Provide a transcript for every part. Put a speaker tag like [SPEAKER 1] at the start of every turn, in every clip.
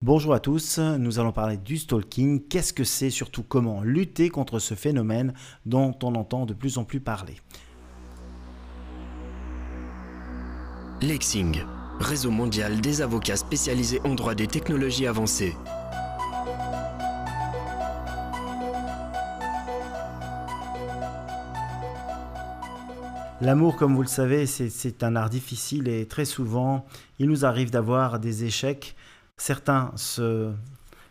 [SPEAKER 1] Bonjour à tous, nous allons parler du stalking. Qu'est-ce que c'est, surtout comment lutter contre ce phénomène dont on entend de plus en plus parler?
[SPEAKER 2] Lexing, réseau mondial des avocats spécialisés en droit des technologies avancées.
[SPEAKER 1] L'amour, comme vous le savez, c'est un art difficile et très souvent, il nous arrive d'avoir des échecs Certains se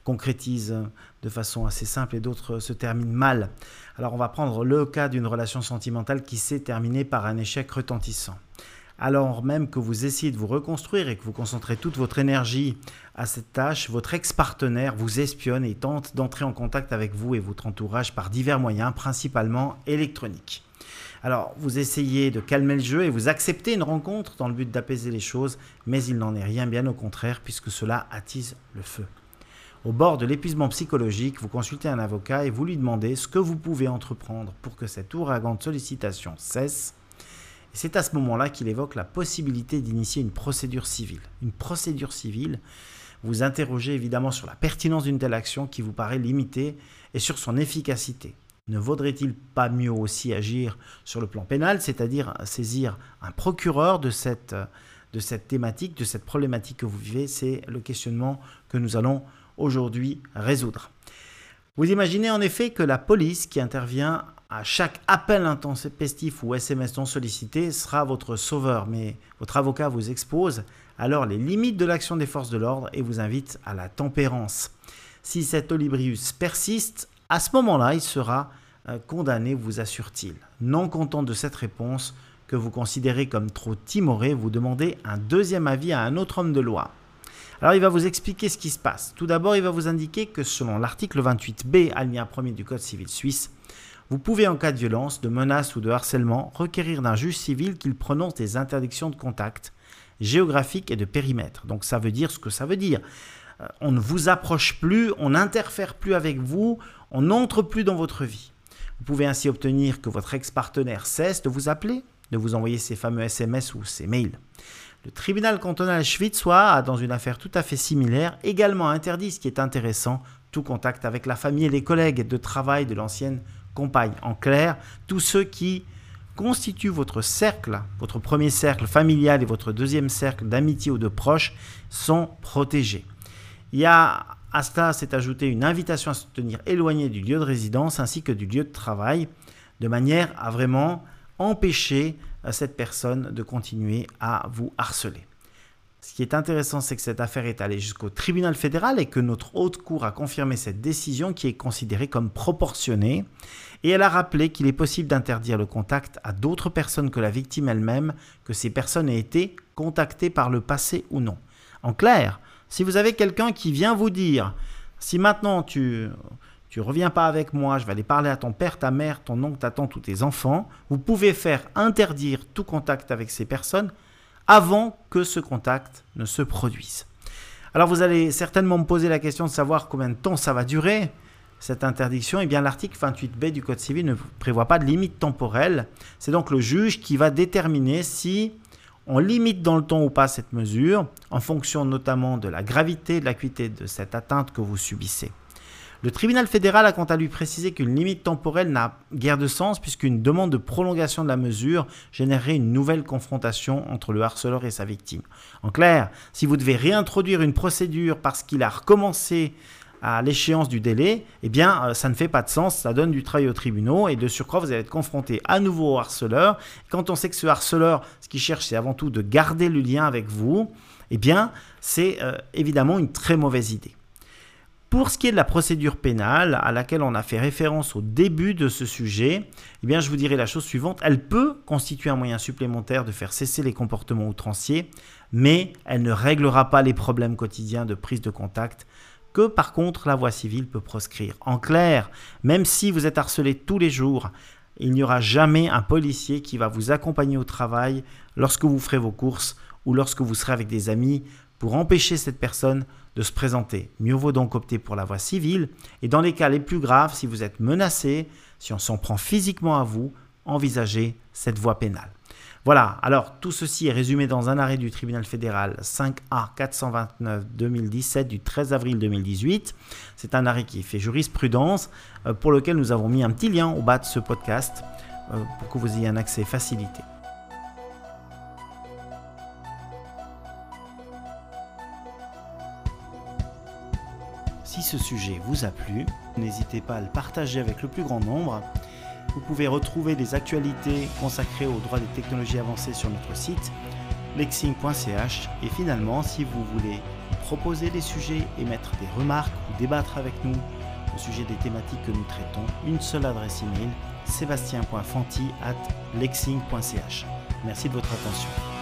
[SPEAKER 1] concrétisent de façon assez simple et d'autres se terminent mal. Alors on va prendre le cas d'une relation sentimentale qui s'est terminée par un échec retentissant. Alors même que vous essayez de vous reconstruire et que vous concentrez toute votre énergie à cette tâche, votre ex-partenaire vous espionne et tente d'entrer en contact avec vous et votre entourage par divers moyens, principalement électroniques. Alors, vous essayez de calmer le jeu et vous acceptez une rencontre dans le but d'apaiser les choses, mais il n'en est rien, bien au contraire, puisque cela attise le feu. Au bord de l'épuisement psychologique, vous consultez un avocat et vous lui demandez ce que vous pouvez entreprendre pour que cet ouragan de sollicitations cesse. Et c'est à ce moment-là qu'il évoque la possibilité d'initier une procédure civile. Une procédure civile, vous interrogez évidemment sur la pertinence d'une telle action qui vous paraît limitée et sur son efficacité. Ne vaudrait-il pas mieux aussi agir sur le plan pénal, c'est-à-dire saisir un procureur de cette, thématique, de cette problématique que vous vivez? C'est le questionnement que nous allons aujourd'hui résoudre. Vous imaginez en effet que la police qui intervient à chaque appel intempestif ou SMS non sollicité sera votre sauveur, mais votre avocat vous expose alors les limites de l'action des forces de l'ordre et vous invite à la tempérance. Si cet olibrius persiste, à ce moment-là, il sera euh, condamné, vous assure-t-il. Non content de cette réponse, que vous considérez comme trop timoré, vous demandez un deuxième avis à un autre homme de loi. Alors il va vous expliquer ce qui se passe. Tout d'abord, il va vous indiquer que selon l'article 28b, alinéa 1 du Code civil suisse, vous pouvez en cas de violence, de menace ou de harcèlement requérir d'un juge civil qu'il prononce des interdictions de contact géographique et de périmètre. Donc ça veut dire ce que ça veut dire. Euh, on ne vous approche plus, on n'interfère plus avec vous, on n'entre plus dans votre vie. Vous pouvez ainsi obtenir que votre ex-partenaire cesse de vous appeler, de vous envoyer ces fameux SMS ou ces mails. Le tribunal cantonal Schwitzois a, dans une affaire tout à fait similaire, également interdit, ce qui est intéressant, tout contact avec la famille et les collègues de travail de l'ancienne compagne. En clair, tous ceux qui constituent votre cercle, votre premier cercle familial et votre deuxième cercle d'amitié ou de proches sont protégés. Il y a à cela s'est ajoutée une invitation à se tenir éloigné du lieu de résidence ainsi que du lieu de travail, de manière à vraiment empêcher euh, cette personne de continuer à vous harceler. Ce qui est intéressant, c'est que cette affaire est allée jusqu'au tribunal fédéral et que notre haute cour a confirmé cette décision qui est considérée comme proportionnée. Et elle a rappelé qu'il est possible d'interdire le contact à d'autres personnes que la victime elle-même, que ces personnes aient été contactées par le passé ou non. En clair, si vous avez quelqu'un qui vient vous dire, si maintenant tu tu reviens pas avec moi, je vais aller parler à ton père, ta mère, ton oncle, ta tante ou tes enfants, vous pouvez faire interdire tout contact avec ces personnes avant que ce contact ne se produise. Alors vous allez certainement me poser la question de savoir combien de temps ça va durer, cette interdiction. Eh bien l'article 28b du Code civil ne prévoit pas de limite temporelle. C'est donc le juge qui va déterminer si on limite dans le temps ou pas cette mesure, en fonction notamment de la gravité de l'acuité de cette atteinte que vous subissez. Le tribunal fédéral a quant à lui précisé qu'une limite temporelle n'a guère de sens puisqu'une demande de prolongation de la mesure générerait une nouvelle confrontation entre le harceleur et sa victime. En clair, si vous devez réintroduire une procédure parce qu'il a recommencé à l'échéance du délai, eh bien, euh, ça ne fait pas de sens, ça donne du travail aux tribunaux et de surcroît, vous allez être confronté à nouveau au harceleur. Quand on sait que ce harceleur, ce qu'il cherche, c'est avant tout de garder le lien avec vous, eh bien, c'est euh, évidemment une très mauvaise idée. Pour ce qui est de la procédure pénale à laquelle on a fait référence au début de ce sujet, eh bien, je vous dirais la chose suivante, elle peut constituer un moyen supplémentaire de faire cesser les comportements outranciers, mais elle ne réglera pas les problèmes quotidiens de prise de contact que par contre la voie civile peut proscrire. En clair, même si vous êtes harcelé tous les jours, il n'y aura jamais un policier qui va vous accompagner au travail lorsque vous ferez vos courses ou lorsque vous serez avec des amis pour empêcher cette personne de se présenter. Mieux vaut donc opter pour la voie civile et dans les cas les plus graves, si vous êtes menacé, si on s'en prend physiquement à vous, envisagez cette voie pénale. Voilà, alors tout ceci est résumé dans un arrêt du tribunal fédéral 5A 429-2017 du 13 avril 2018. C'est un arrêt qui fait jurisprudence euh, pour lequel nous avons mis un petit lien au bas de ce podcast euh, pour que vous ayez un accès facilité. Si ce sujet vous a plu, n'hésitez pas à le partager avec le plus grand nombre vous pouvez retrouver des actualités consacrées aux droits des technologies avancées sur notre site lexing.ch et finalement si vous voulez proposer des sujets, émettre des remarques ou débattre avec nous au sujet des thématiques que nous traitons, une seule adresse email sébastien.fanti at lexing.ch. Merci de votre attention.